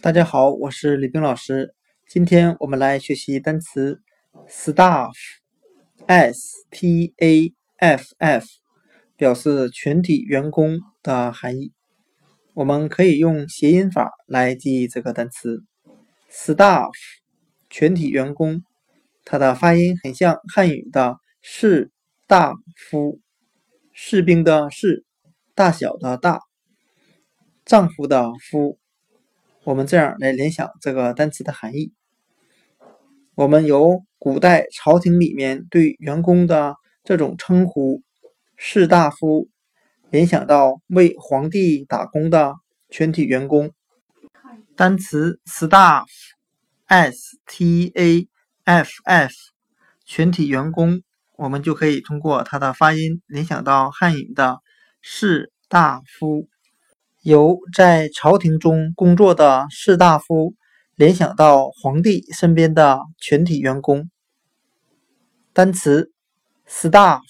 大家好，我是李冰老师。今天我们来学习单词 staff，s t a f f，表示全体员工的含义。我们可以用谐音法来记忆这个单词 staff，全体员工。它的发音很像汉语的士大夫，士兵的士，大小的大，丈夫的夫。我们这样来联想这个单词的含义。我们由古代朝廷里面对员工的这种称呼“士大夫”，联想到为皇帝打工的全体员工。单词 staff，s t a f f，全体员工，我们就可以通过它的发音联想到汉语的“士大夫”。由在朝廷中工作的士大夫联想到皇帝身边的全体员工。单词 staff，s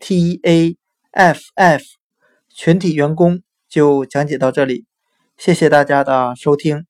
t a f f，全体员工就讲解到这里，谢谢大家的收听。